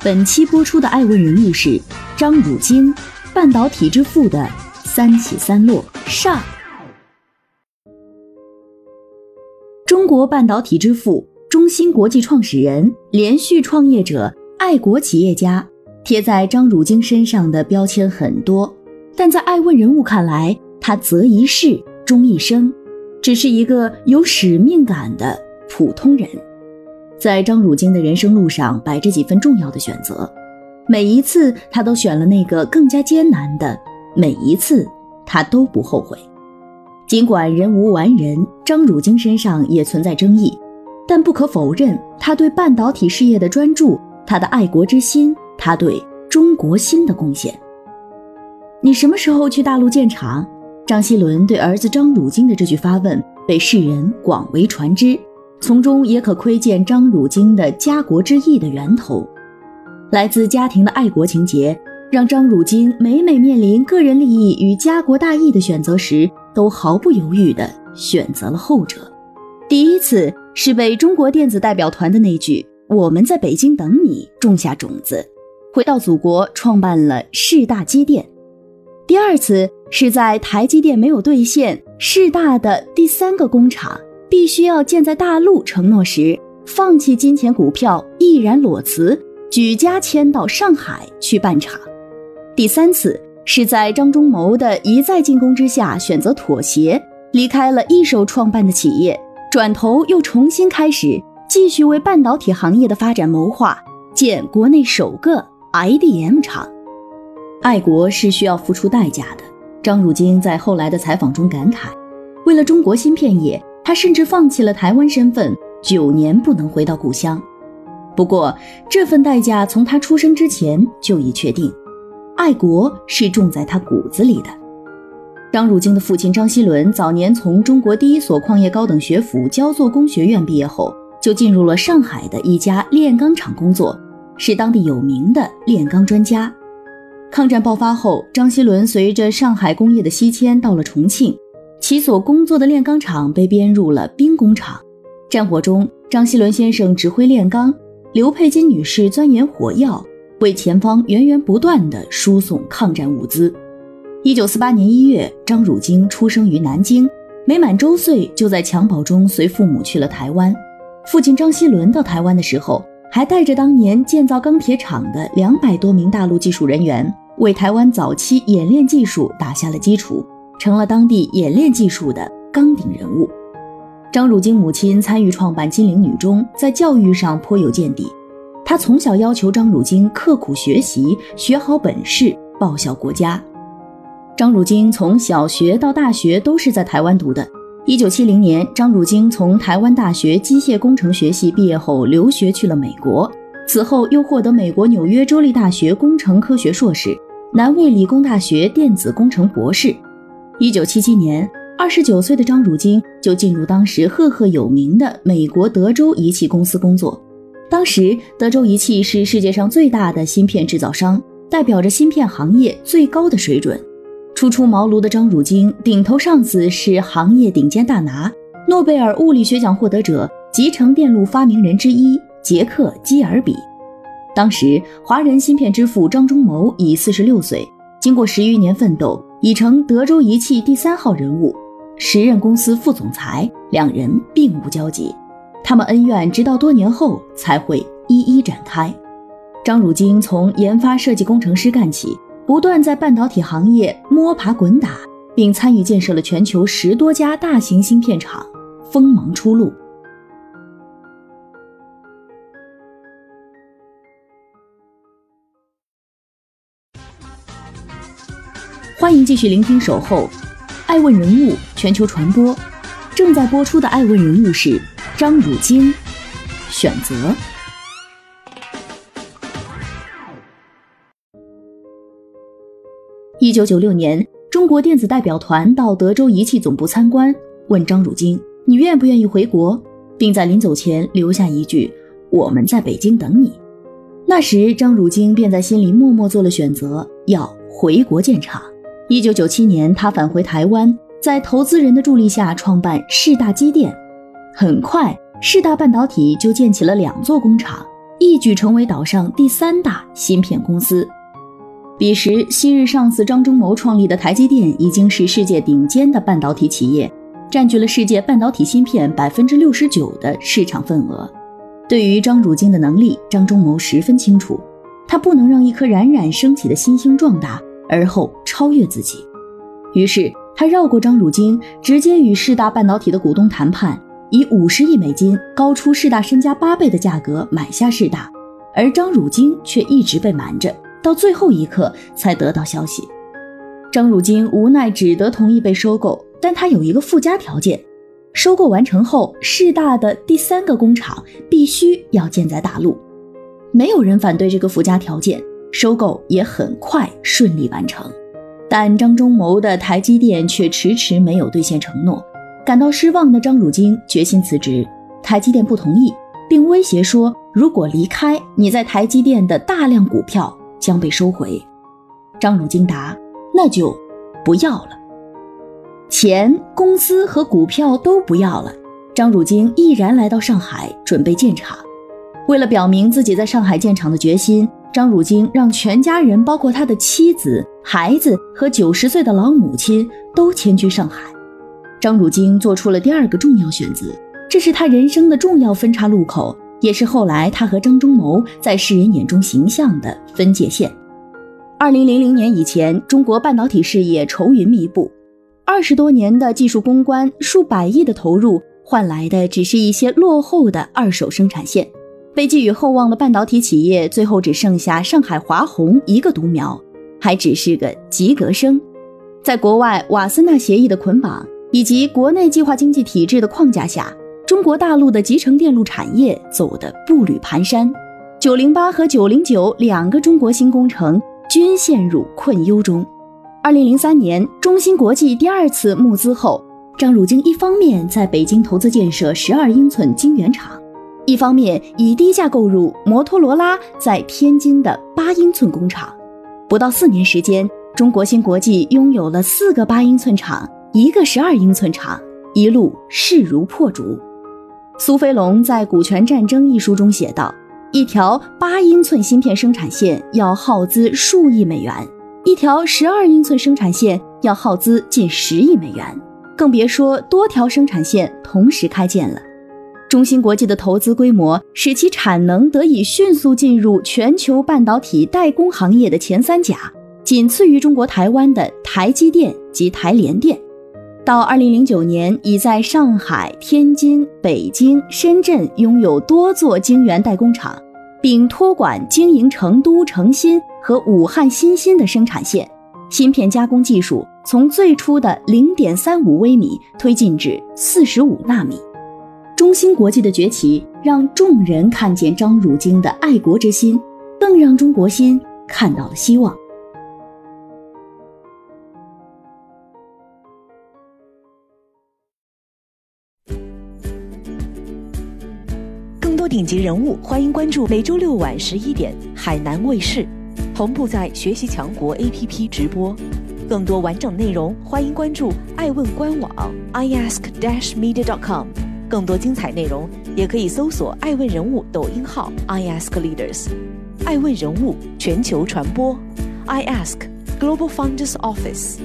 本期播出的爱问人物是张汝京，半导体之父的三起三落上。中国半导体之父，中芯国际创始人，连续创业者，爱国企业家，贴在张汝京身上的标签很多，但在爱问人物看来，他择一事终一生，只是一个有使命感的普通人。在张汝京的人生路上摆着几分重要的选择，每一次他都选了那个更加艰难的，每一次他都不后悔。尽管人无完人，张汝京身上也存在争议，但不可否认他对半导体事业的专注，他的爱国之心，他对中国心的贡献。你什么时候去大陆建厂？张锡伦对儿子张汝京的这句发问被世人广为传知。从中也可窥见张汝京的家国之意的源头，来自家庭的爱国情节，让张汝京每每面临个人利益与家国大义的选择时，都毫不犹豫地选择了后者。第一次是被中国电子代表团的那句“我们在北京等你”种下种子，回到祖国创办了市大机电；第二次是在台积电没有兑现市大的第三个工厂。必须要建在大陆承诺时，放弃金钱股票，毅然裸辞，举家迁到上海去办厂。第三次是在张忠谋的一再进攻之下，选择妥协，离开了一手创办的企业，转头又重新开始，继续为半导体行业的发展谋划，建国内首个 IDM 厂。爱国是需要付出代价的。张汝京在后来的采访中感慨：“为了中国芯片业。”他甚至放弃了台湾身份，九年不能回到故乡。不过，这份代价从他出生之前就已确定，爱国是种在他骨子里的。张汝京的父亲张锡伦早年从中国第一所矿业高等学府焦作工学院毕业后，就进入了上海的一家炼钢厂工作，是当地有名的炼钢专家。抗战爆发后，张锡伦随着上海工业的西迁到了重庆。其所工作的炼钢厂被编入了兵工厂。战火中，张锡伦先生指挥炼钢，刘佩金女士钻研火药，为前方源源不断地输送抗战物资。一九四八年一月，张汝京出生于南京，没满周岁就在襁褓中随父母去了台湾。父亲张锡伦到台湾的时候，还带着当年建造钢铁厂的两百多名大陆技术人员，为台湾早期冶炼技术打下了基础。成了当地演练技术的纲鼎人物。张汝京母亲参与创办金陵女中，在教育上颇有见地。她从小要求张汝京刻苦学习，学好本事，报效国家。张汝京从小学到大学都是在台湾读的。一九七零年，张汝京从台湾大学机械工程学系毕业后，留学去了美国。此后又获得美国纽约州立大学工程科学硕士，南卫理工大学电子工程博士。一九七七年，二十九岁的张汝京就进入当时赫赫有名的美国德州仪器公司工作。当时，德州仪器是世界上最大的芯片制造商，代表着芯片行业最高的水准。初出茅庐的张汝京，顶头上司是行业顶尖大拿、诺贝尔物理学奖获得者、集成电路发明人之一杰克·基尔比。当时，华人芯片之父张忠谋已四十六岁，经过十余年奋斗。已成德州仪器第三号人物，时任公司副总裁，两人并无交集。他们恩怨直到多年后才会一一展开。张汝京从研发设计工程师干起，不断在半导体行业摸爬滚打，并参与建设了全球十多家大型芯片厂，锋芒初露。欢迎继续聆听《守候》，爱问人物全球传播，正在播出的爱问人物是张汝京。选择一九九六年，中国电子代表团到德州仪器总部参观，问张汝京：“你愿不愿意回国？”并在临走前留下一句：“我们在北京等你。”那时，张汝京便在心里默默做了选择，要回国建厂。一九九七年，他返回台湾，在投资人的助力下创办世大机电。很快，世大半导体就建起了两座工厂，一举成为岛上第三大芯片公司。彼时，昔日上司张忠谋创立的台积电已经是世界顶尖的半导体企业，占据了世界半导体芯片百分之六十九的市场份额。对于张汝京的能力，张忠谋十分清楚，他不能让一颗冉冉升起的新星壮大而后超越自己。于是，他绕过张汝京，直接与世大半导体的股东谈判，以五十亿美金高出世大身家八倍的价格买下世大，而张汝京却一直被瞒着。到最后一刻才得到消息，张汝京无奈只得同意被收购，但他有一个附加条件：收购完成后，世大的第三个工厂必须要建在大陆。没有人反对这个附加条件，收购也很快顺利完成。但张忠谋的台积电却迟迟没有兑现承诺，感到失望的张汝京决心辞职，台积电不同意，并威胁说：如果离开，你在台积电的大量股票。将被收回。张汝京答：“那就不要了，钱、公司和股票都不要了。”张汝京毅然来到上海，准备建厂。为了表明自己在上海建厂的决心，张汝京让全家人，包括他的妻子、孩子和九十岁的老母亲，都迁居上海。张汝京做出了第二个重要选择，这是他人生的重要分岔路口。也是后来他和张忠谋在世人眼中形象的分界线。二零零零年以前，中国半导体事业愁云密布，二十多年的技术攻关、数百亿的投入，换来的只是一些落后的二手生产线。被寄予厚望的半导体企业，最后只剩下上海华虹一个独苗，还只是个及格生。在国外瓦森纳协议的捆绑以及国内计划经济体制的框架下。中国大陆的集成电路产业走得步履蹒跚，九零八和九零九两个中国新工程均陷入困忧中。二零零三年，中芯国际第二次募资后，张汝京一方面在北京投资建设十二英寸晶圆厂，一方面以低价购入摩托罗拉在天津的八英寸工厂。不到四年时间，中国芯国际拥有了四个八英寸厂，一个十二英寸厂，一路势如破竹。苏飞龙在《股权战争》一书中写道：“一条八英寸芯片生产线要耗资数亿美元，一条十二英寸生产线要耗资近十亿美元，更别说多条生产线同时开建了。”中芯国际的投资规模使其产能得以迅速进入全球半导体代工行业的前三甲，仅次于中国台湾的台积电及台联电。到二零零九年，已在上海、天津、北京、深圳拥有多座晶圆代工厂，并托管经营成都成新和武汉新芯的生产线。芯片加工技术从最初的零点三五微米推进至四十五纳米。中芯国际的崛起，让众人看见张汝京的爱国之心，更让中国芯看到了希望。更多顶级人物，欢迎关注每周六晚十一点海南卫视，同步在学习强国 APP 直播。更多完整内容，欢迎关注爱问官网 iask-media.com。更多精彩内容，也可以搜索爱问人物抖音号 iaskleaders。爱问人物全球传播，iask Global Founders Office。